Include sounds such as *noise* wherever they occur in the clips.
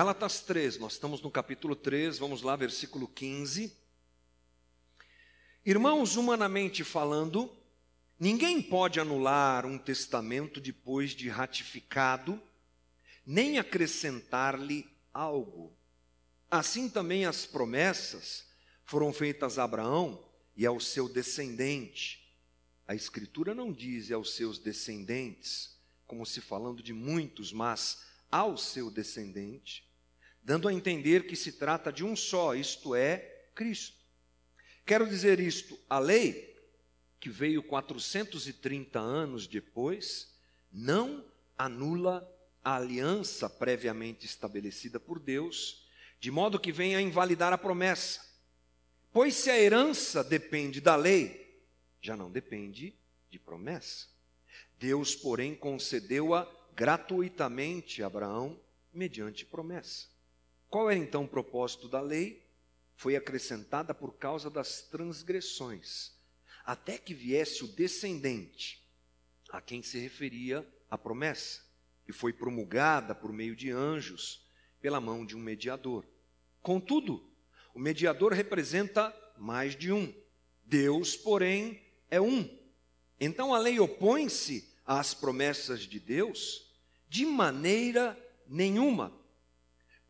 Gálatas 3, nós estamos no capítulo 3, vamos lá, versículo 15. Irmãos, humanamente falando, ninguém pode anular um testamento depois de ratificado, nem acrescentar-lhe algo. Assim também as promessas foram feitas a Abraão e ao seu descendente. A Escritura não diz aos seus descendentes, como se falando de muitos, mas ao seu descendente, dando a entender que se trata de um só, isto é, Cristo. Quero dizer isto: a lei, que veio 430 anos depois, não anula a aliança previamente estabelecida por Deus, de modo que venha a invalidar a promessa. Pois se a herança depende da lei, já não depende de promessa. Deus, porém, concedeu-a gratuitamente a Abraão mediante promessa. Qual era então o propósito da lei? Foi acrescentada por causa das transgressões, até que viesse o descendente a quem se referia a promessa, e foi promulgada por meio de anjos, pela mão de um mediador. Contudo, o mediador representa mais de um. Deus, porém, é um. Então a lei opõe-se às promessas de Deus de maneira nenhuma.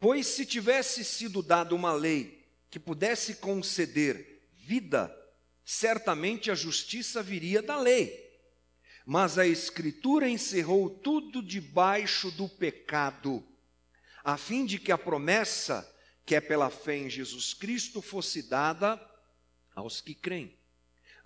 Pois se tivesse sido dada uma lei que pudesse conceder vida, certamente a justiça viria da lei. Mas a Escritura encerrou tudo debaixo do pecado, a fim de que a promessa que é pela fé em Jesus Cristo fosse dada aos que creem.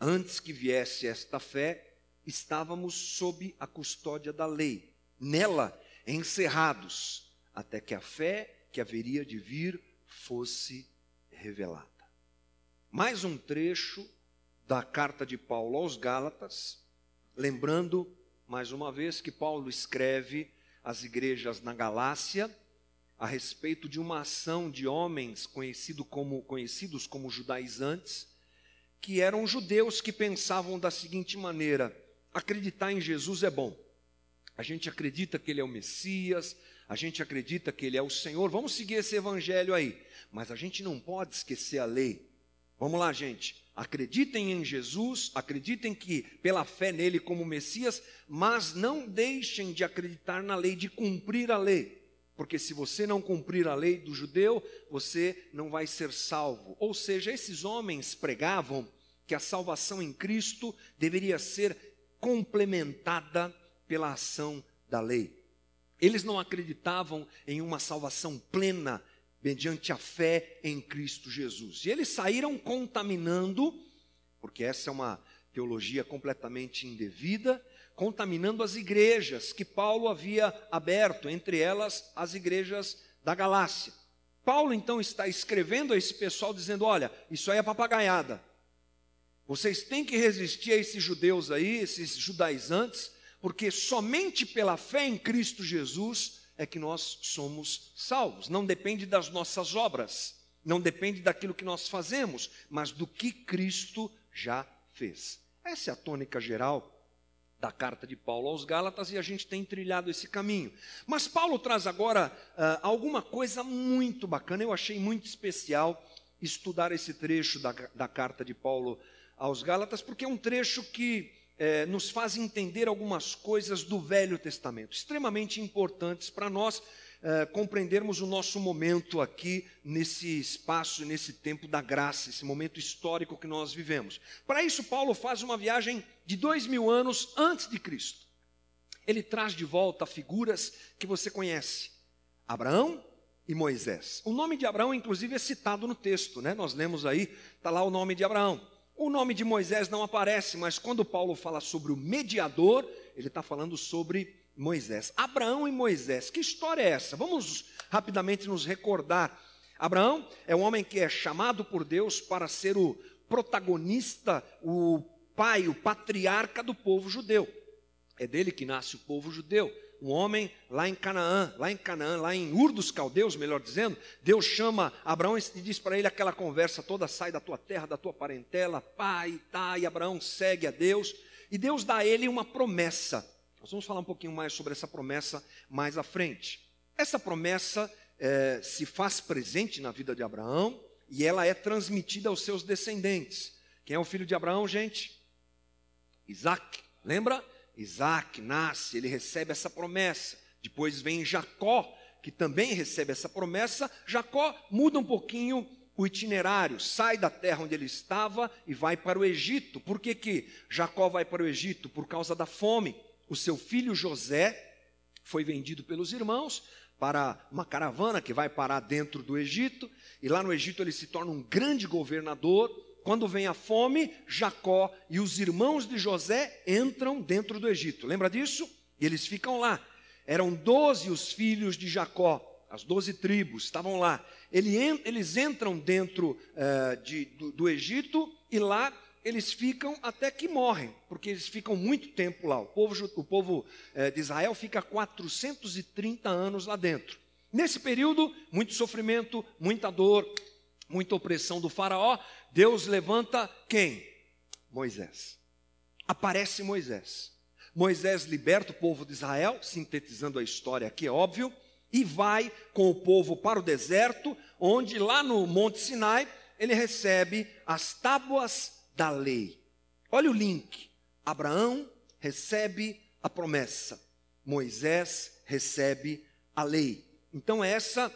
Antes que viesse esta fé, estávamos sob a custódia da lei, nela encerrados, até que a fé que haveria de vir fosse revelada. Mais um trecho da carta de Paulo aos Gálatas, lembrando mais uma vez que Paulo escreve às igrejas na Galácia a respeito de uma ação de homens conhecido como, conhecidos como judaizantes, que eram judeus que pensavam da seguinte maneira: acreditar em Jesus é bom. A gente acredita que ele é o Messias, a gente acredita que ele é o Senhor, vamos seguir esse evangelho aí, mas a gente não pode esquecer a lei. Vamos lá, gente. Acreditem em Jesus, acreditem que pela fé nele como Messias, mas não deixem de acreditar na lei, de cumprir a lei. Porque se você não cumprir a lei do judeu, você não vai ser salvo. Ou seja, esses homens pregavam que a salvação em Cristo deveria ser complementada pela ação da lei. Eles não acreditavam em uma salvação plena mediante a fé em Cristo Jesus. E eles saíram contaminando, porque essa é uma teologia completamente indevida, contaminando as igrejas que Paulo havia aberto, entre elas as igrejas da Galácia. Paulo então está escrevendo a esse pessoal dizendo: olha, isso aí é papagaiada. Vocês têm que resistir a esses judeus aí, esses judaizantes, porque somente pela fé em Cristo Jesus é que nós somos salvos. Não depende das nossas obras, não depende daquilo que nós fazemos, mas do que Cristo já fez. Essa é a tônica geral da carta de Paulo aos Gálatas e a gente tem trilhado esse caminho. Mas Paulo traz agora uh, alguma coisa muito bacana, eu achei muito especial estudar esse trecho da, da carta de Paulo aos Gálatas, porque é um trecho que eh, nos faz entender algumas coisas do Velho Testamento, extremamente importantes para nós eh, compreendermos o nosso momento aqui nesse espaço, nesse tempo da graça, esse momento histórico que nós vivemos. Para isso, Paulo faz uma viagem de dois mil anos antes de Cristo. Ele traz de volta figuras que você conhece: Abraão e Moisés. O nome de Abraão, inclusive, é citado no texto, né? Nós lemos aí, está lá o nome de Abraão. O nome de Moisés não aparece, mas quando Paulo fala sobre o mediador, ele está falando sobre Moisés. Abraão e Moisés, que história é essa? Vamos rapidamente nos recordar. Abraão é um homem que é chamado por Deus para ser o protagonista, o pai, o patriarca do povo judeu. É dele que nasce o povo judeu. Um homem lá em Canaã, lá em Canaã, lá em Ur dos Caldeus, melhor dizendo, Deus chama Abraão e diz para ele aquela conversa toda: sai da tua terra, da tua parentela, pai, tá, e Abraão segue a Deus, e Deus dá a ele uma promessa. Nós vamos falar um pouquinho mais sobre essa promessa mais à frente. Essa promessa é, se faz presente na vida de Abraão e ela é transmitida aos seus descendentes. Quem é o filho de Abraão, gente? Isaac. Lembra? Isaac nasce, ele recebe essa promessa. Depois vem Jacó, que também recebe essa promessa. Jacó muda um pouquinho o itinerário, sai da terra onde ele estava e vai para o Egito. Por que, que Jacó vai para o Egito? Por causa da fome. O seu filho José foi vendido pelos irmãos para uma caravana que vai parar dentro do Egito, e lá no Egito ele se torna um grande governador. Quando vem a fome, Jacó e os irmãos de José entram dentro do Egito. Lembra disso? E eles ficam lá. Eram doze os filhos de Jacó, as doze tribos estavam lá. Eles entram dentro uh, de, do, do Egito e lá eles ficam até que morrem, porque eles ficam muito tempo lá. O povo, o povo eh, de Israel fica 430 anos lá dentro. Nesse período, muito sofrimento, muita dor, muita opressão do Faraó. Deus levanta quem? Moisés. Aparece Moisés. Moisés liberta o povo de Israel, sintetizando a história aqui, é óbvio, e vai com o povo para o deserto, onde lá no Monte Sinai ele recebe as tábuas da lei. Olha o link. Abraão recebe a promessa, Moisés recebe a lei. Então essa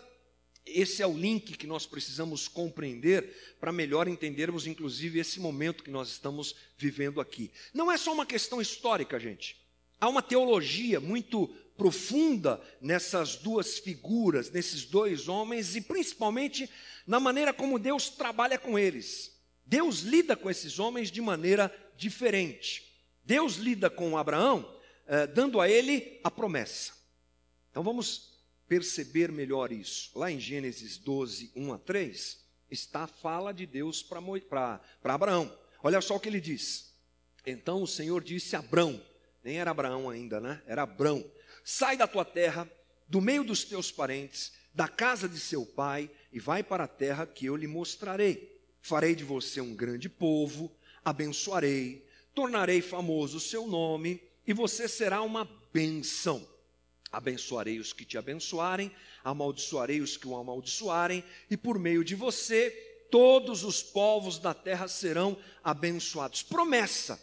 esse é o link que nós precisamos compreender para melhor entendermos, inclusive, esse momento que nós estamos vivendo aqui. Não é só uma questão histórica, gente. Há uma teologia muito profunda nessas duas figuras, nesses dois homens, e principalmente na maneira como Deus trabalha com eles. Deus lida com esses homens de maneira diferente. Deus lida com Abraão, eh, dando a ele a promessa. Então vamos perceber melhor isso. Lá em Gênesis 12, 1 a 3, está a fala de Deus para Abraão. Olha só o que ele diz. Então o Senhor disse a Abraão, nem era Abraão ainda, né? Era Abraão: sai da tua terra, do meio dos teus parentes, da casa de seu pai, e vai para a terra que eu lhe mostrarei. Farei de você um grande povo, abençoarei, tornarei famoso o seu nome, e você será uma benção. Abençoarei os que te abençoarem, amaldiçoarei os que o amaldiçoarem, e por meio de você todos os povos da terra serão abençoados. Promessa.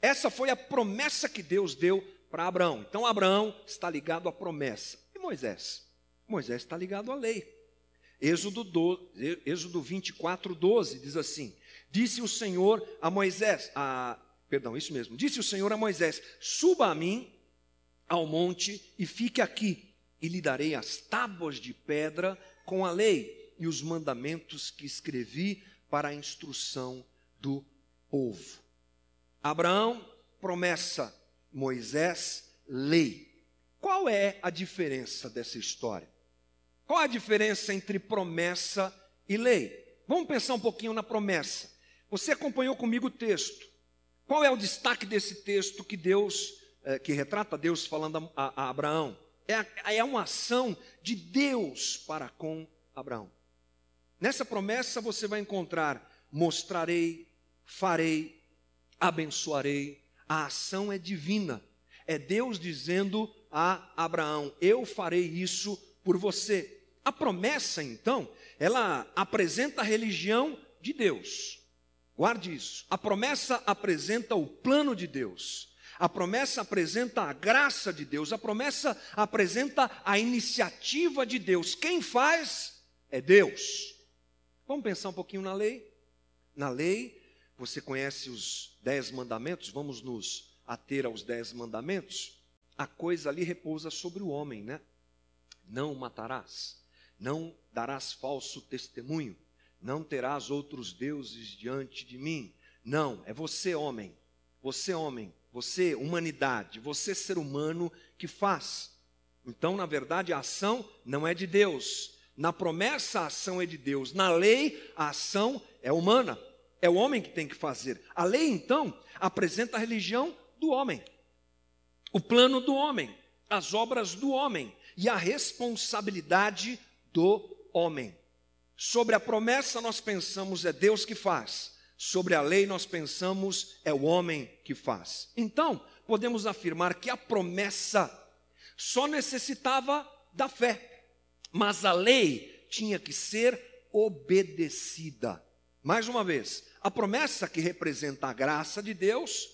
Essa foi a promessa que Deus deu para Abraão. Então Abraão está ligado à promessa. E Moisés? Moisés está ligado à lei. Êxodo, 12, Êxodo 24, 12 diz assim: Disse o Senhor a Moisés, a, perdão, isso mesmo, disse o Senhor a Moisés: Suba a mim ao monte e fique aqui, e lhe darei as tábuas de pedra com a lei e os mandamentos que escrevi para a instrução do povo. Abraão, promessa, Moisés, lei. Qual é a diferença dessa história? Qual a diferença entre promessa e lei? Vamos pensar um pouquinho na promessa. Você acompanhou comigo o texto. Qual é o destaque desse texto que Deus, que retrata Deus falando a, a Abraão? É, é uma ação de Deus para com Abraão. Nessa promessa você vai encontrar: mostrarei, farei, abençoarei. A ação é divina. É Deus dizendo a Abraão: Eu farei isso por você. A promessa, então, ela apresenta a religião de Deus. Guarde isso. A promessa apresenta o plano de Deus. A promessa apresenta a graça de Deus. A promessa apresenta a iniciativa de Deus. Quem faz é Deus. Vamos pensar um pouquinho na lei? Na lei, você conhece os dez mandamentos? Vamos nos ater aos dez mandamentos? A coisa ali repousa sobre o homem, né? Não matarás não darás falso testemunho, não terás outros deuses diante de mim. Não, é você, homem, você, homem, você, humanidade, você, ser humano, que faz. Então, na verdade, a ação não é de Deus. Na promessa, a ação é de Deus. Na lei, a ação é humana. É o homem que tem que fazer. A lei, então, apresenta a religião do homem, o plano do homem, as obras do homem e a responsabilidade do homem. Sobre a promessa, nós pensamos é Deus que faz. Sobre a lei, nós pensamos é o homem que faz. Então, podemos afirmar que a promessa só necessitava da fé. mas a lei tinha que ser obedecida. Mais uma vez, a promessa que representa a graça de Deus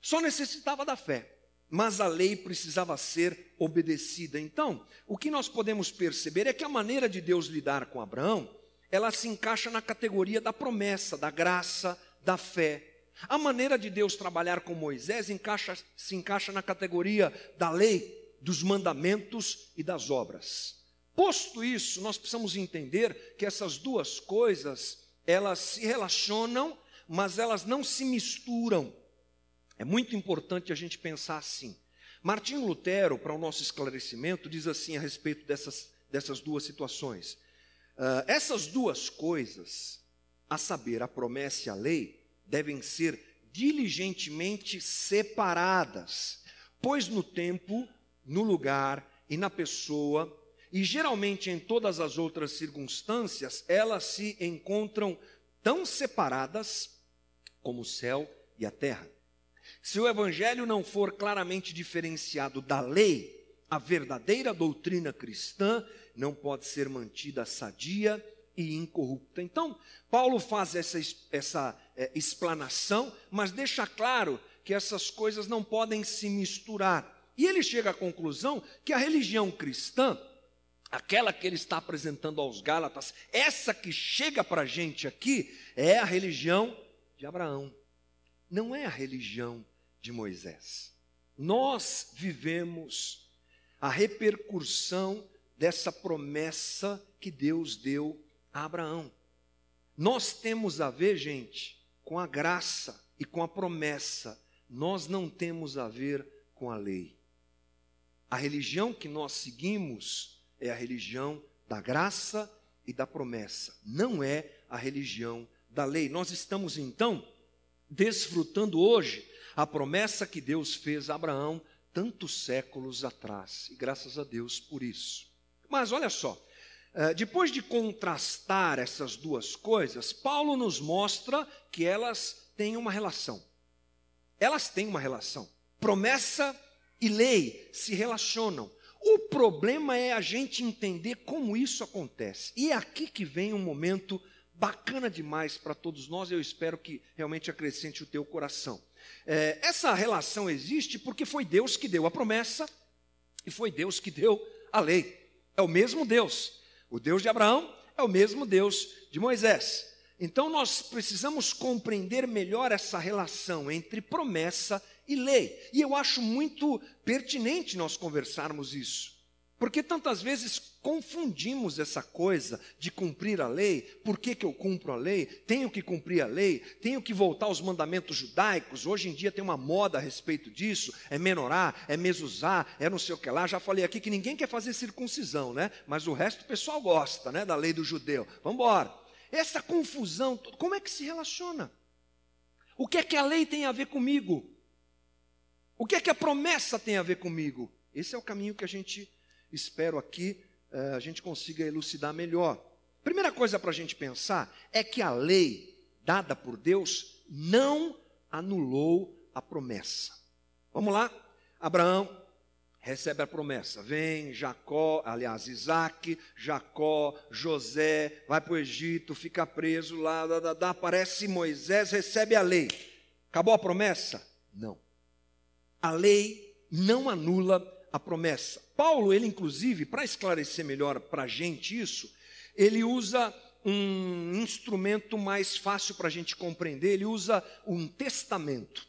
só necessitava da fé, mas a lei precisava ser obedecida. Então, o que nós podemos perceber é que a maneira de Deus lidar com Abraão, ela se encaixa na categoria da promessa, da graça, da fé. A maneira de Deus trabalhar com Moisés encaixa, se encaixa na categoria da lei, dos mandamentos e das obras. Posto isso, nós precisamos entender que essas duas coisas, elas se relacionam, mas elas não se misturam. É muito importante a gente pensar assim. Martinho Lutero, para o nosso esclarecimento, diz assim a respeito dessas, dessas duas situações. Uh, essas duas coisas, a saber, a promessa e a lei, devem ser diligentemente separadas, pois no tempo, no lugar e na pessoa, e geralmente em todas as outras circunstâncias, elas se encontram tão separadas como o céu e a terra. Se o evangelho não for claramente diferenciado da lei, a verdadeira doutrina cristã não pode ser mantida sadia e incorrupta. Então, Paulo faz essa, essa é, explanação, mas deixa claro que essas coisas não podem se misturar. E ele chega à conclusão que a religião cristã, aquela que ele está apresentando aos Gálatas, essa que chega para a gente aqui, é a religião de Abraão, não é a religião de Moisés. Nós vivemos a repercussão dessa promessa que Deus deu a Abraão. Nós temos a ver, gente, com a graça e com a promessa. Nós não temos a ver com a lei. A religião que nós seguimos é a religião da graça e da promessa, não é a religião da lei. Nós estamos então desfrutando hoje a promessa que Deus fez a Abraão tantos séculos atrás, e graças a Deus por isso. Mas olha só, eh, depois de contrastar essas duas coisas, Paulo nos mostra que elas têm uma relação. Elas têm uma relação. Promessa e lei se relacionam. O problema é a gente entender como isso acontece. E é aqui que vem um momento bacana demais para todos nós, eu espero que realmente acrescente o teu coração. É, essa relação existe porque foi Deus que deu a promessa e foi Deus que deu a lei. É o mesmo Deus. O Deus de Abraão é o mesmo Deus de Moisés. Então nós precisamos compreender melhor essa relação entre promessa e lei. E eu acho muito pertinente nós conversarmos isso. Porque tantas vezes confundimos essa coisa de cumprir a lei, por que, que eu cumpro a lei? Tenho que cumprir a lei, tenho que voltar aos mandamentos judaicos. Hoje em dia tem uma moda a respeito disso: é menorá, é mesuzá, é não sei o que lá. Já falei aqui que ninguém quer fazer circuncisão, né? Mas o resto o pessoal gosta, né? Da lei do judeu. Vamos embora. Essa confusão, como é que se relaciona? O que é que a lei tem a ver comigo? O que é que a promessa tem a ver comigo? Esse é o caminho que a gente espero aqui a gente consiga elucidar melhor. Primeira coisa para a gente pensar é que a lei dada por Deus não anulou a promessa. Vamos lá? Abraão recebe a promessa. Vem Jacó, aliás, Isaac, Jacó, José, vai para o Egito, fica preso lá, dá, dá, aparece Moisés, recebe a lei. Acabou a promessa? Não. A lei não anula a promessa. Paulo, ele inclusive, para esclarecer melhor para a gente isso, ele usa um instrumento mais fácil para a gente compreender, ele usa um testamento.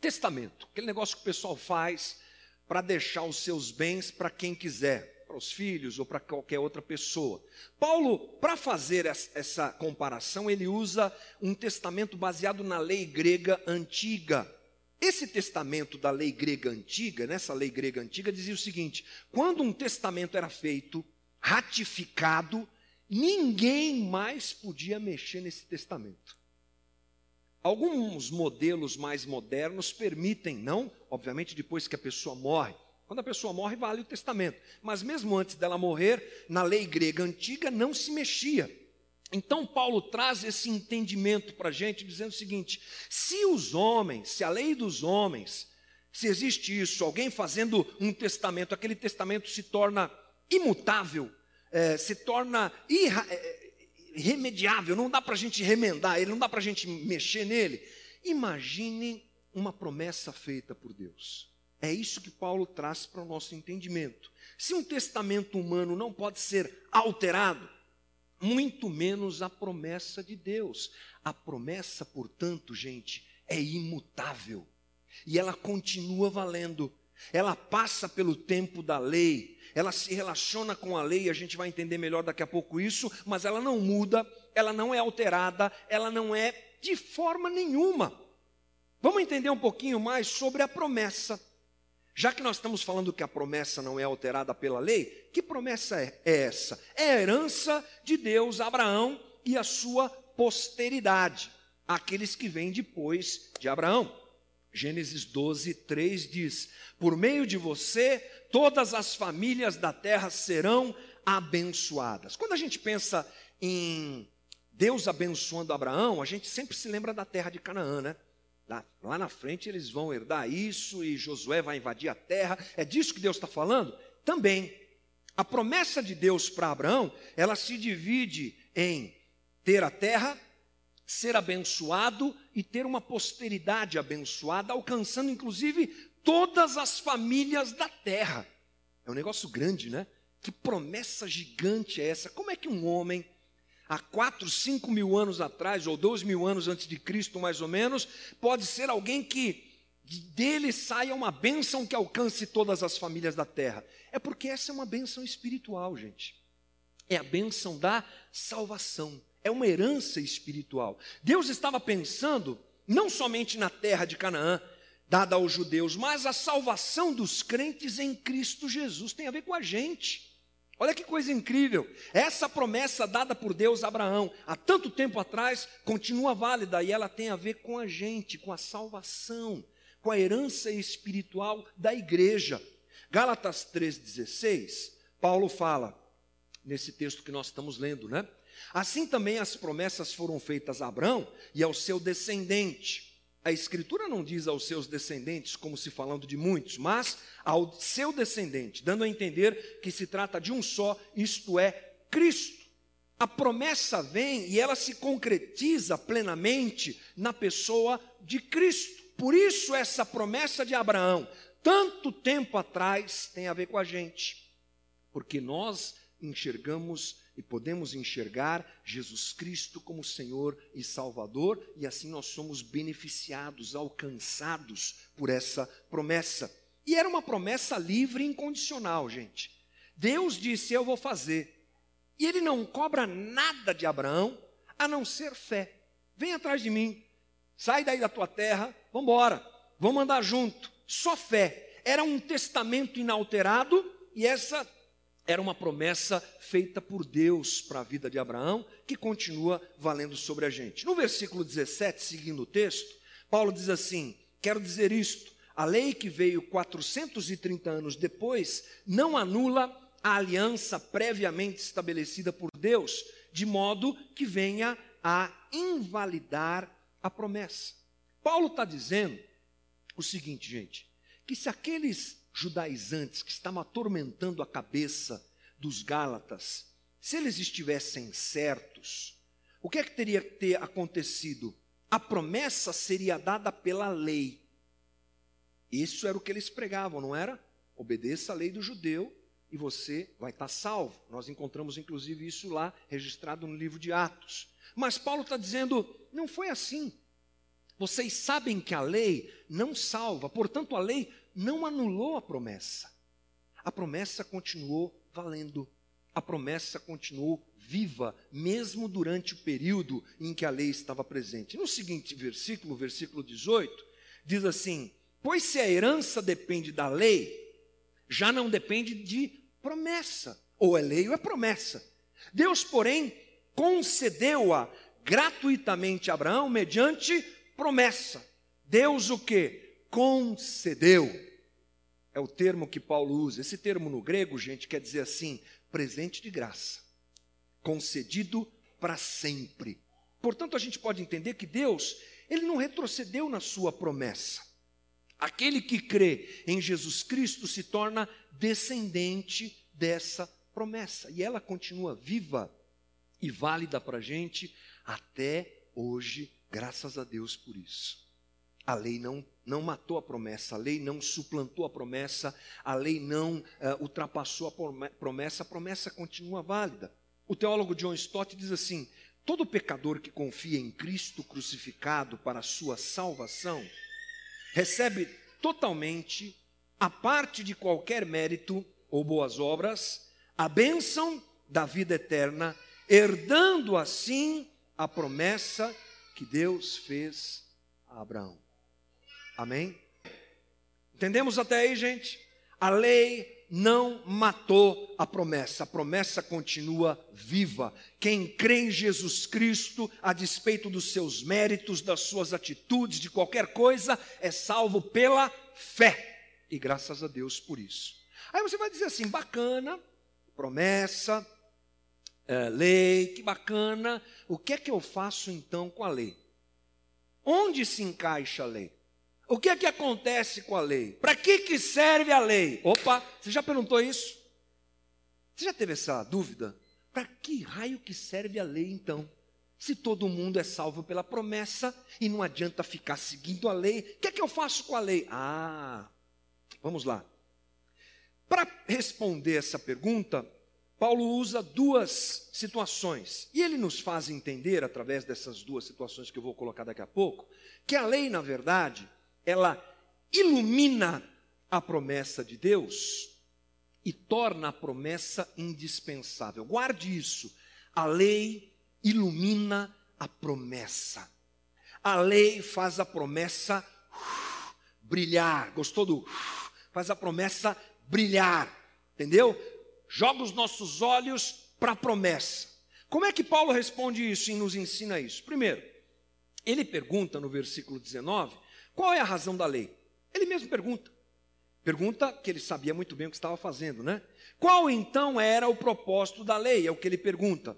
Testamento, aquele negócio que o pessoal faz para deixar os seus bens para quem quiser, para os filhos ou para qualquer outra pessoa. Paulo, para fazer essa comparação, ele usa um testamento baseado na lei grega antiga. Esse testamento da lei grega antiga, nessa lei grega antiga, dizia o seguinte: quando um testamento era feito, ratificado, ninguém mais podia mexer nesse testamento. Alguns modelos mais modernos permitem, não, obviamente, depois que a pessoa morre. Quando a pessoa morre, vale o testamento. Mas mesmo antes dela morrer, na lei grega antiga não se mexia. Então, Paulo traz esse entendimento para a gente, dizendo o seguinte: se os homens, se a lei dos homens, se existe isso, alguém fazendo um testamento, aquele testamento se torna imutável, é, se torna irra, é, irremediável, não dá para a gente remendar ele, não dá para a gente mexer nele. Imagine uma promessa feita por Deus. É isso que Paulo traz para o nosso entendimento. Se um testamento humano não pode ser alterado, muito menos a promessa de Deus. A promessa, portanto, gente, é imutável e ela continua valendo. Ela passa pelo tempo da lei, ela se relaciona com a lei, a gente vai entender melhor daqui a pouco isso, mas ela não muda, ela não é alterada, ela não é de forma nenhuma. Vamos entender um pouquinho mais sobre a promessa. Já que nós estamos falando que a promessa não é alterada pela lei, que promessa é, é essa? É a herança de Deus a Abraão e a sua posteridade, aqueles que vêm depois de Abraão. Gênesis 12, 3 diz: Por meio de você, todas as famílias da terra serão abençoadas. Quando a gente pensa em Deus abençoando Abraão, a gente sempre se lembra da terra de Canaã, né? Lá, lá na frente eles vão herdar isso e Josué vai invadir a terra. É disso que Deus está falando? Também. A promessa de Deus para Abraão, ela se divide em ter a terra, ser abençoado e ter uma posteridade abençoada, alcançando inclusive todas as famílias da terra. É um negócio grande, né? Que promessa gigante é essa? Como é que um homem há quatro, cinco mil anos atrás, ou dois mil anos antes de Cristo, mais ou menos, pode ser alguém que dele saia uma bênção que alcance todas as famílias da terra. É porque essa é uma bênção espiritual, gente. É a bênção da salvação. É uma herança espiritual. Deus estava pensando não somente na terra de Canaã, dada aos judeus, mas a salvação dos crentes em Cristo Jesus tem a ver com a gente. Olha que coisa incrível. Essa promessa dada por Deus a Abraão há tanto tempo atrás continua válida e ela tem a ver com a gente, com a salvação, com a herança espiritual da igreja. Gálatas 3,16, Paulo fala, nesse texto que nós estamos lendo, né? Assim também as promessas foram feitas a Abraão e ao seu descendente. A Escritura não diz aos seus descendentes, como se falando de muitos, mas ao seu descendente, dando a entender que se trata de um só, isto é, Cristo. A promessa vem e ela se concretiza plenamente na pessoa de Cristo. Por isso, essa promessa de Abraão, tanto tempo atrás, tem a ver com a gente, porque nós enxergamos e podemos enxergar Jesus Cristo como Senhor e Salvador, e assim nós somos beneficiados, alcançados por essa promessa. E era uma promessa livre e incondicional, gente. Deus disse: Eu vou fazer. E ele não cobra nada de Abraão a não ser fé. Vem atrás de mim, sai daí da tua terra, vamos embora, vamos andar junto. Só fé. Era um testamento inalterado e essa era uma promessa feita por Deus para a vida de Abraão, que continua valendo sobre a gente. No versículo 17, seguindo o texto, Paulo diz assim: Quero dizer isto, a lei que veio 430 anos depois não anula a aliança previamente estabelecida por Deus, de modo que venha a invalidar a promessa. Paulo está dizendo o seguinte, gente, que se aqueles judaizantes que estavam atormentando a cabeça dos Gálatas, se eles estivessem certos, o que é que teria que ter acontecido? A promessa seria dada pela lei. Isso era o que eles pregavam, não era? Obedeça a lei do judeu e você vai estar salvo. Nós encontramos inclusive isso lá registrado no livro de Atos. Mas Paulo está dizendo: não foi assim. Vocês sabem que a lei não salva, portanto, a lei não anulou a promessa. A promessa continuou valendo. A promessa continuou viva, mesmo durante o período em que a lei estava presente. No seguinte versículo, versículo 18, diz assim: Pois se a herança depende da lei, já não depende de promessa. Ou é lei ou é promessa. Deus, porém, concedeu-a gratuitamente a Abraão mediante promessa. Deus o que? Concedeu. É o termo que Paulo usa. Esse termo no grego, gente, quer dizer assim: presente de graça, concedido para sempre. Portanto, a gente pode entender que Deus, ele não retrocedeu na sua promessa. Aquele que crê em Jesus Cristo se torna descendente dessa promessa. E ela continua viva e válida para a gente até hoje, graças a Deus por isso. A lei não, não matou a promessa, a lei não suplantou a promessa, a lei não uh, ultrapassou a promessa, a promessa continua válida. O teólogo John Stott diz assim: todo pecador que confia em Cristo crucificado para a sua salvação recebe totalmente, a parte de qualquer mérito ou boas obras, a bênção da vida eterna, herdando assim a promessa que Deus fez a Abraão. Amém? Entendemos até aí, gente? A lei não matou a promessa, a promessa continua viva. Quem crê em Jesus Cristo, a despeito dos seus méritos, das suas atitudes, de qualquer coisa, é salvo pela fé. E graças a Deus por isso. Aí você vai dizer assim: bacana, promessa, é, lei, que bacana. O que é que eu faço então com a lei? Onde se encaixa a lei? O que é que acontece com a lei? Para que, que serve a lei? Opa, você já perguntou isso? Você já teve essa dúvida? Para que raio que serve a lei então? Se todo mundo é salvo pela promessa e não adianta ficar seguindo a lei, o que é que eu faço com a lei? Ah, vamos lá. Para responder essa pergunta, Paulo usa duas situações. E ele nos faz entender, através dessas duas situações que eu vou colocar daqui a pouco, que a lei, na verdade, ela ilumina a promessa de Deus e torna a promessa indispensável. Guarde isso. A lei ilumina a promessa. A lei faz a promessa uh, brilhar. Gostou do? Uh, faz a promessa brilhar, entendeu? Joga os nossos olhos para a promessa. Como é que Paulo responde isso e nos ensina isso? Primeiro, ele pergunta no versículo 19, qual é a razão da lei? Ele mesmo pergunta. Pergunta que ele sabia muito bem o que estava fazendo, né? Qual então era o propósito da lei? É o que ele pergunta.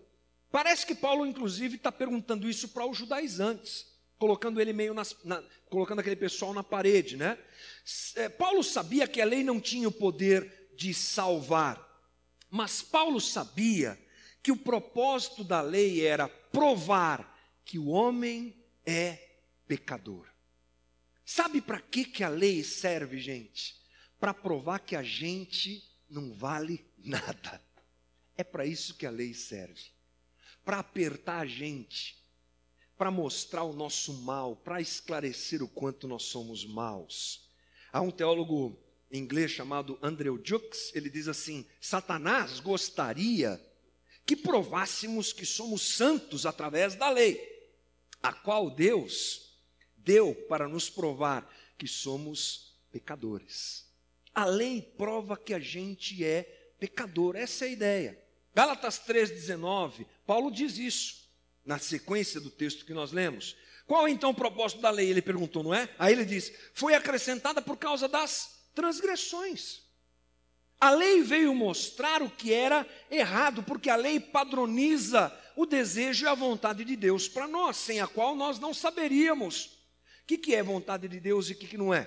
Parece que Paulo, inclusive, está perguntando isso para os judaizantes, colocando ele meio nas, na, colocando aquele pessoal na parede, né? É, Paulo sabia que a lei não tinha o poder de salvar, mas Paulo sabia que o propósito da lei era provar que o homem é pecador. Sabe para que, que a lei serve, gente? Para provar que a gente não vale *laughs* nada. É para isso que a lei serve. Para apertar a gente, para mostrar o nosso mal, para esclarecer o quanto nós somos maus. Há um teólogo inglês chamado Andrew Jukes, ele diz assim: Satanás gostaria que provássemos que somos santos através da lei, a qual Deus deu para nos provar que somos pecadores. A lei prova que a gente é pecador, essa é a ideia. Gálatas 3,19, Paulo diz isso, na sequência do texto que nós lemos. Qual então o propósito da lei? Ele perguntou, não é? Aí ele diz: foi acrescentada por causa das transgressões. A lei veio mostrar o que era errado, porque a lei padroniza o desejo e a vontade de Deus para nós, sem a qual nós não saberíamos o que, que é vontade de Deus e o que, que não é.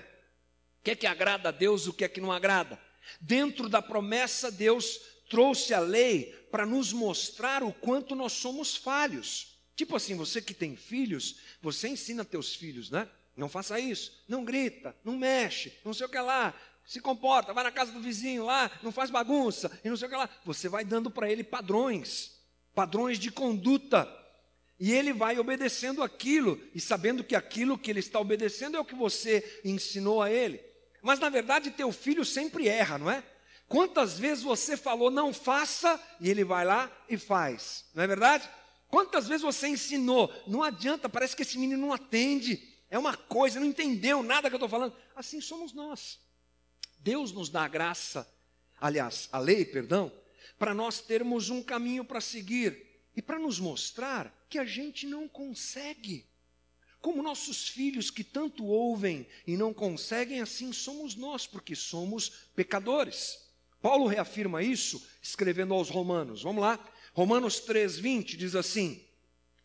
O que é que agrada a Deus e o que é que não agrada. Dentro da promessa, Deus trouxe a lei para nos mostrar o quanto nós somos falhos. Tipo assim, você que tem filhos, você ensina teus filhos, né? Não faça isso, não grita, não mexe, não sei o que lá, se comporta, vai na casa do vizinho lá, não faz bagunça, e não sei o que lá. Você vai dando para ele padrões, padrões de conduta. E ele vai obedecendo aquilo, e sabendo que aquilo que ele está obedecendo é o que você ensinou a ele. Mas na verdade, teu filho sempre erra, não é? Quantas vezes você falou não faça, e ele vai lá e faz, não é verdade? Quantas vezes você ensinou? Não adianta, parece que esse menino não atende. É uma coisa, não entendeu nada que eu estou falando. Assim somos nós. Deus nos dá a graça, aliás, a lei, perdão, para nós termos um caminho para seguir e para nos mostrar que a gente não consegue. Como nossos filhos que tanto ouvem e não conseguem, assim somos nós, porque somos pecadores. Paulo reafirma isso escrevendo aos Romanos. Vamos lá, Romanos 3,20 diz assim: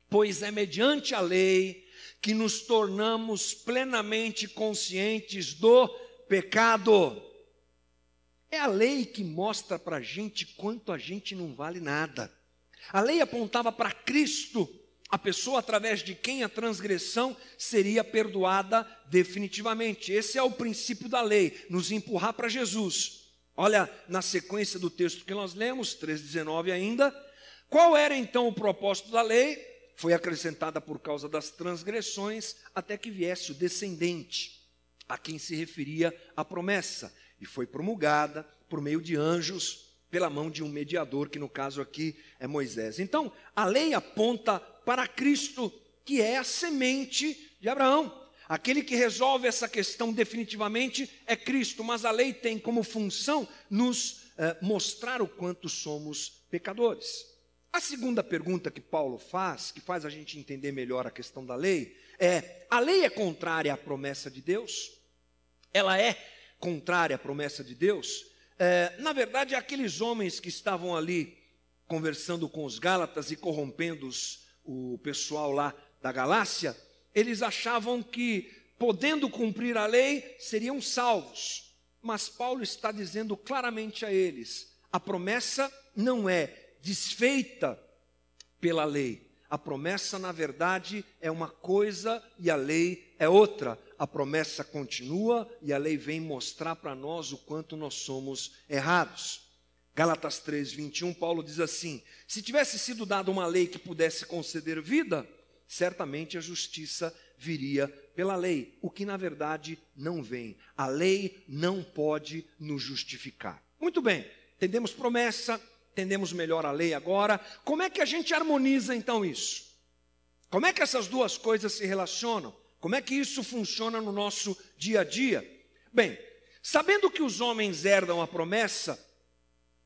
Pois é mediante a lei que nos tornamos plenamente conscientes do pecado. É a lei que mostra para a gente quanto a gente não vale nada. A lei apontava para Cristo, a pessoa através de quem a transgressão seria perdoada definitivamente. Esse é o princípio da lei, nos empurrar para Jesus. Olha na sequência do texto que nós lemos, 3,19 ainda. Qual era então o propósito da lei? Foi acrescentada por causa das transgressões, até que viesse o descendente, a quem se referia a promessa, e foi promulgada por meio de anjos, pela mão de um mediador, que no caso aqui é Moisés. Então, a lei aponta para Cristo, que é a semente de Abraão. Aquele que resolve essa questão definitivamente é Cristo, mas a lei tem como função nos eh, mostrar o quanto somos pecadores. A segunda pergunta que Paulo faz, que faz a gente entender melhor a questão da lei, é: a lei é contrária à promessa de Deus? Ela é contrária à promessa de Deus? É, na verdade, aqueles homens que estavam ali conversando com os Gálatas e corrompendo os, o pessoal lá da Galácia, eles achavam que, podendo cumprir a lei, seriam salvos. Mas Paulo está dizendo claramente a eles: a promessa não é desfeita pela lei. A promessa, na verdade, é uma coisa e a lei é outra. A promessa continua e a lei vem mostrar para nós o quanto nós somos errados. Gálatas 3, 21, Paulo diz assim: Se tivesse sido dada uma lei que pudesse conceder vida, certamente a justiça viria pela lei, o que na verdade não vem. A lei não pode nos justificar. Muito bem, entendemos promessa, entendemos melhor a lei agora. Como é que a gente harmoniza então isso? Como é que essas duas coisas se relacionam? Como é que isso funciona no nosso dia a dia? Bem, sabendo que os homens herdam a promessa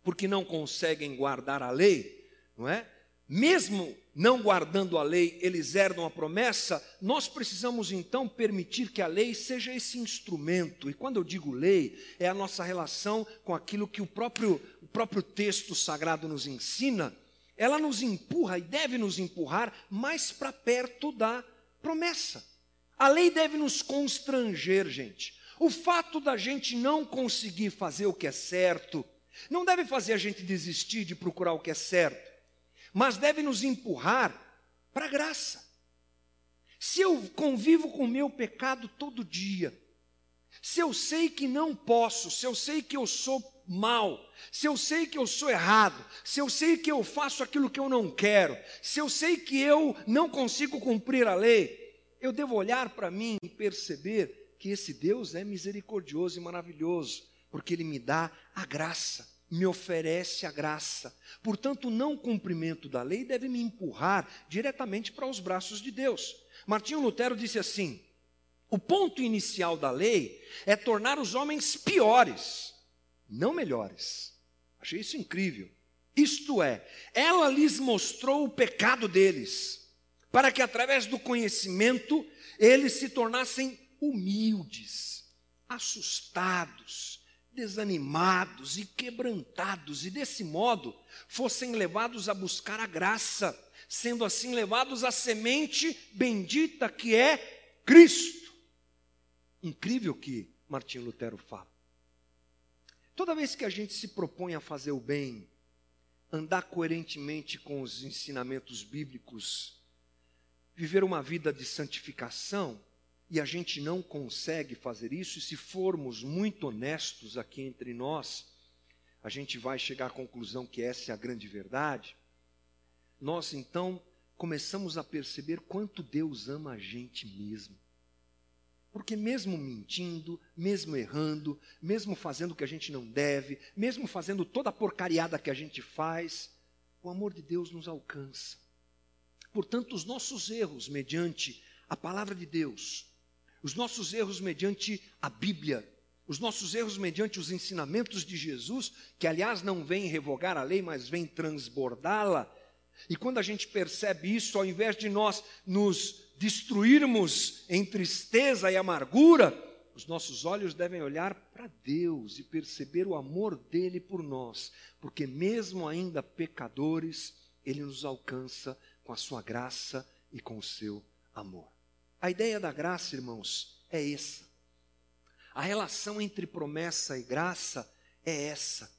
porque não conseguem guardar a lei, não é? mesmo não guardando a lei, eles herdam a promessa, nós precisamos então permitir que a lei seja esse instrumento. E quando eu digo lei, é a nossa relação com aquilo que o próprio, o próprio texto sagrado nos ensina. Ela nos empurra e deve nos empurrar mais para perto da promessa. A lei deve nos constranger, gente. O fato da gente não conseguir fazer o que é certo, não deve fazer a gente desistir de procurar o que é certo mas deve nos empurrar para a graça. Se eu convivo com o meu pecado todo dia, se eu sei que não posso, se eu sei que eu sou mal, se eu sei que eu sou errado, se eu sei que eu faço aquilo que eu não quero, se eu sei que eu não consigo cumprir a lei, eu devo olhar para mim e perceber que esse Deus é misericordioso e maravilhoso, porque Ele me dá a graça me oferece a graça. Portanto, o não cumprimento da lei deve me empurrar diretamente para os braços de Deus. Martinho Lutero disse assim: o ponto inicial da lei é tornar os homens piores, não melhores. Achei isso incrível. Isto é, ela lhes mostrou o pecado deles, para que através do conhecimento eles se tornassem humildes, assustados, desanimados e quebrantados, e desse modo fossem levados a buscar a graça, sendo assim levados à semente bendita que é Cristo. Incrível que Martim Lutero fala. Toda vez que a gente se propõe a fazer o bem, andar coerentemente com os ensinamentos bíblicos, viver uma vida de santificação, e a gente não consegue fazer isso, e se formos muito honestos aqui entre nós, a gente vai chegar à conclusão que essa é a grande verdade. Nós então começamos a perceber quanto Deus ama a gente mesmo. Porque, mesmo mentindo, mesmo errando, mesmo fazendo o que a gente não deve, mesmo fazendo toda a porcariada que a gente faz, o amor de Deus nos alcança. Portanto, os nossos erros, mediante a palavra de Deus, os nossos erros mediante a Bíblia, os nossos erros mediante os ensinamentos de Jesus, que aliás não vem revogar a lei, mas vem transbordá-la. E quando a gente percebe isso, ao invés de nós nos destruirmos em tristeza e amargura, os nossos olhos devem olhar para Deus e perceber o amor dele por nós, porque mesmo ainda pecadores, ele nos alcança com a sua graça e com o seu amor. A ideia da graça, irmãos, é essa. A relação entre promessa e graça é essa.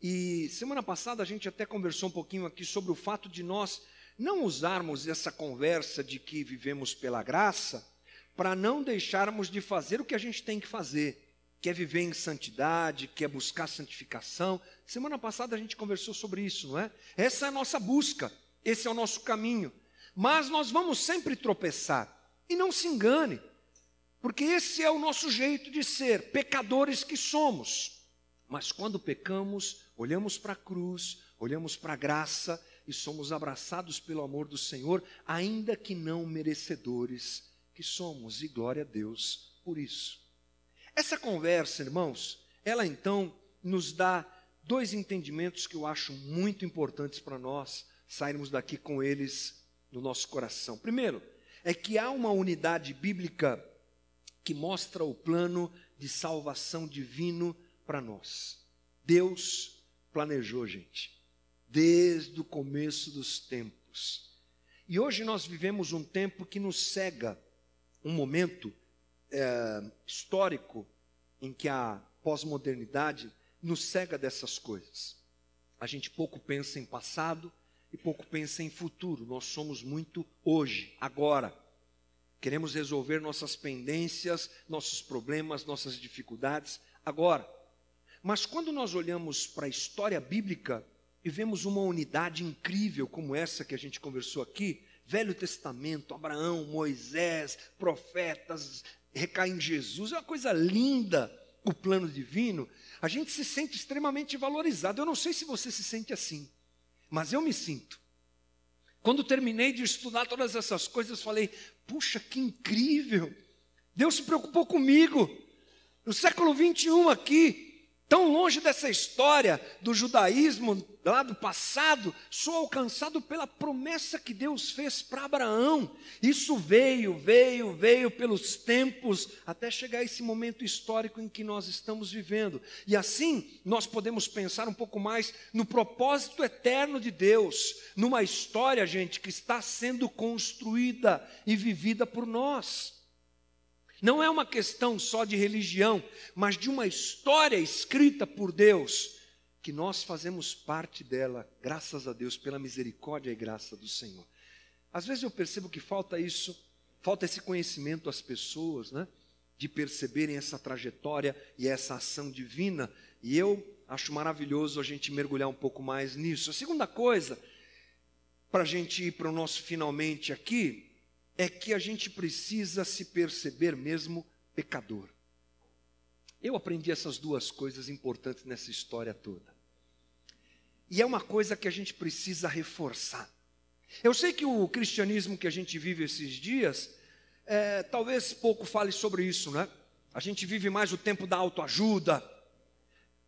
E semana passada a gente até conversou um pouquinho aqui sobre o fato de nós não usarmos essa conversa de que vivemos pela graça para não deixarmos de fazer o que a gente tem que fazer, que é viver em santidade, que é buscar santificação. Semana passada a gente conversou sobre isso, não é? Essa é a nossa busca, esse é o nosso caminho. Mas nós vamos sempre tropeçar. E não se engane, porque esse é o nosso jeito de ser, pecadores que somos. Mas quando pecamos, olhamos para a cruz, olhamos para a graça e somos abraçados pelo amor do Senhor, ainda que não merecedores que somos, e glória a Deus por isso. Essa conversa, irmãos, ela então nos dá dois entendimentos que eu acho muito importantes para nós sairmos daqui com eles no nosso coração. Primeiro, é que há uma unidade bíblica que mostra o plano de salvação divino para nós. Deus planejou, gente, desde o começo dos tempos. E hoje nós vivemos um tempo que nos cega, um momento é, histórico em que a pós-modernidade nos cega dessas coisas. A gente pouco pensa em passado, e pouco pensa em futuro. Nós somos muito hoje, agora. Queremos resolver nossas pendências, nossos problemas, nossas dificuldades agora. Mas quando nós olhamos para a história bíblica e vemos uma unidade incrível como essa que a gente conversou aqui, Velho Testamento, Abraão, Moisés, profetas, recai em Jesus, é uma coisa linda o plano divino, a gente se sente extremamente valorizado. Eu não sei se você se sente assim mas eu me sinto. Quando terminei de estudar todas essas coisas, falei: puxa, que incrível! Deus se preocupou comigo. No século 21 aqui, tão longe dessa história do judaísmo lá do passado, sou alcançado pela promessa que Deus fez para Abraão. Isso veio, veio, veio pelos tempos até chegar esse momento histórico em que nós estamos vivendo. E assim, nós podemos pensar um pouco mais no propósito eterno de Deus, numa história, gente, que está sendo construída e vivida por nós. Não é uma questão só de religião, mas de uma história escrita por Deus, que nós fazemos parte dela, graças a Deus, pela misericórdia e graça do Senhor. Às vezes eu percebo que falta isso, falta esse conhecimento às pessoas, né? De perceberem essa trajetória e essa ação divina, e eu acho maravilhoso a gente mergulhar um pouco mais nisso. A segunda coisa, para a gente ir para o nosso finalmente aqui, é que a gente precisa se perceber mesmo pecador. Eu aprendi essas duas coisas importantes nessa história toda. E é uma coisa que a gente precisa reforçar. Eu sei que o cristianismo que a gente vive esses dias, é, talvez pouco fale sobre isso, né? A gente vive mais o tempo da autoajuda.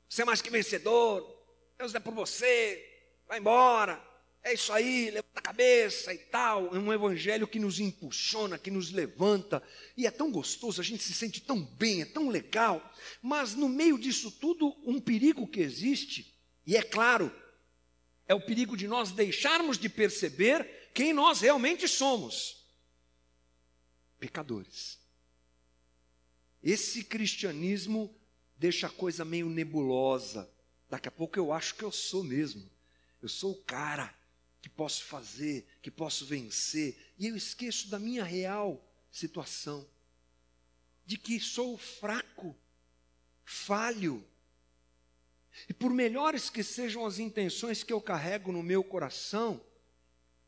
Você é mais que vencedor. Deus é por você. Vai embora é isso aí, levanta a cabeça e tal. É um evangelho que nos impulsiona, que nos levanta. E é tão gostoso, a gente se sente tão bem, é tão legal. Mas no meio disso tudo, um perigo que existe, e é claro, é o perigo de nós deixarmos de perceber quem nós realmente somos: pecadores. Esse cristianismo deixa a coisa meio nebulosa. Daqui a pouco eu acho que eu sou mesmo. Eu sou o cara que posso fazer, que posso vencer, e eu esqueço da minha real situação, de que sou fraco, falho. E por melhores que sejam as intenções que eu carrego no meu coração,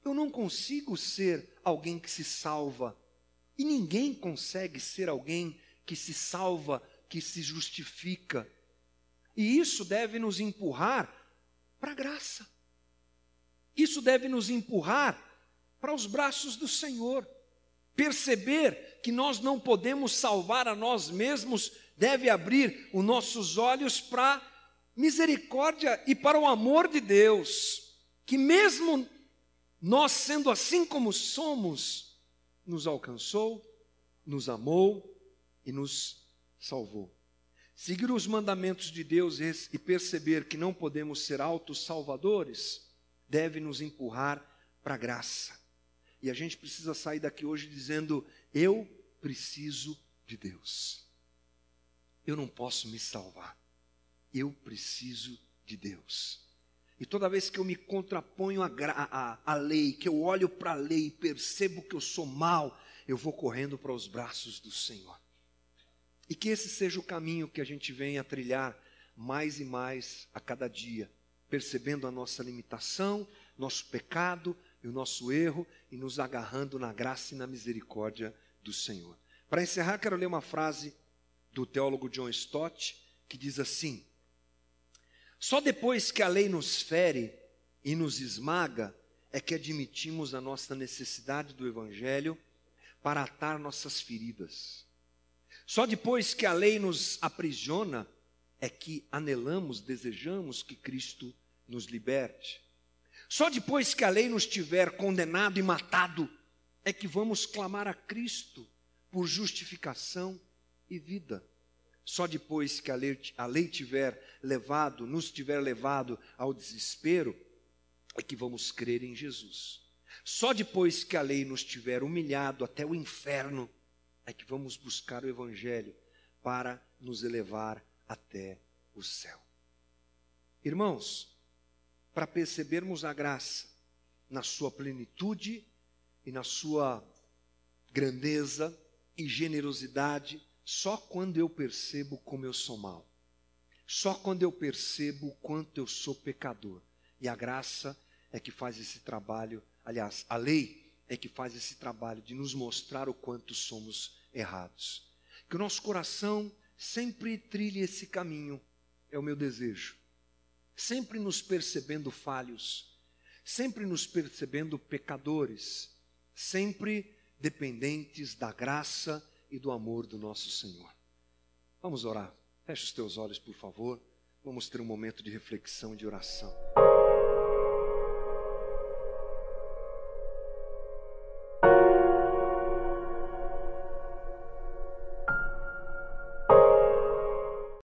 eu não consigo ser alguém que se salva. E ninguém consegue ser alguém que se salva, que se justifica. E isso deve nos empurrar para a graça. Isso deve nos empurrar para os braços do Senhor. Perceber que nós não podemos salvar a nós mesmos deve abrir os nossos olhos para misericórdia e para o amor de Deus, que mesmo nós sendo assim como somos, nos alcançou, nos amou e nos salvou. Seguir os mandamentos de Deus e perceber que não podemos ser autossalvadores deve nos empurrar para a graça. E a gente precisa sair daqui hoje dizendo: eu preciso de Deus. Eu não posso me salvar. eu preciso de Deus. E toda vez que eu me contraponho à, lei, que eu olho para a lei e percebo que eu sou mal, eu vou correndo para os braços do Senhor. E que esse seja o caminho que a gente venha a trilhar mais e mais a cada dia, percebendo a nossa limitação, nosso pecado e o nosso erro e nos agarrando na graça e na misericórdia do Senhor. Para encerrar, quero ler uma frase do teólogo John Stott que diz assim: Só depois que a lei nos fere e nos esmaga é que admitimos a nossa necessidade do Evangelho para atar nossas feridas. Só depois que a lei nos aprisiona é que anelamos, desejamos que Cristo nos liberte. Só depois que a lei nos tiver condenado e matado é que vamos clamar a Cristo por justificação e vida. Só depois que a lei, a lei tiver levado, nos tiver levado ao desespero, é que vamos crer em Jesus. Só depois que a lei nos tiver humilhado até o inferno, é que vamos buscar o Evangelho para nos elevar até o céu. Irmãos, para percebermos a graça na sua plenitude e na sua grandeza e generosidade, só quando eu percebo como eu sou mal. Só quando eu percebo o quanto eu sou pecador. E a graça é que faz esse trabalho, aliás, a lei é que faz esse trabalho de nos mostrar o quanto somos errados. Que o nosso coração sempre trilhe esse caminho, é o meu desejo. Sempre nos percebendo falhos, sempre nos percebendo pecadores, sempre dependentes da graça e do amor do nosso Senhor. Vamos orar. Feche os teus olhos, por favor. Vamos ter um momento de reflexão e de oração.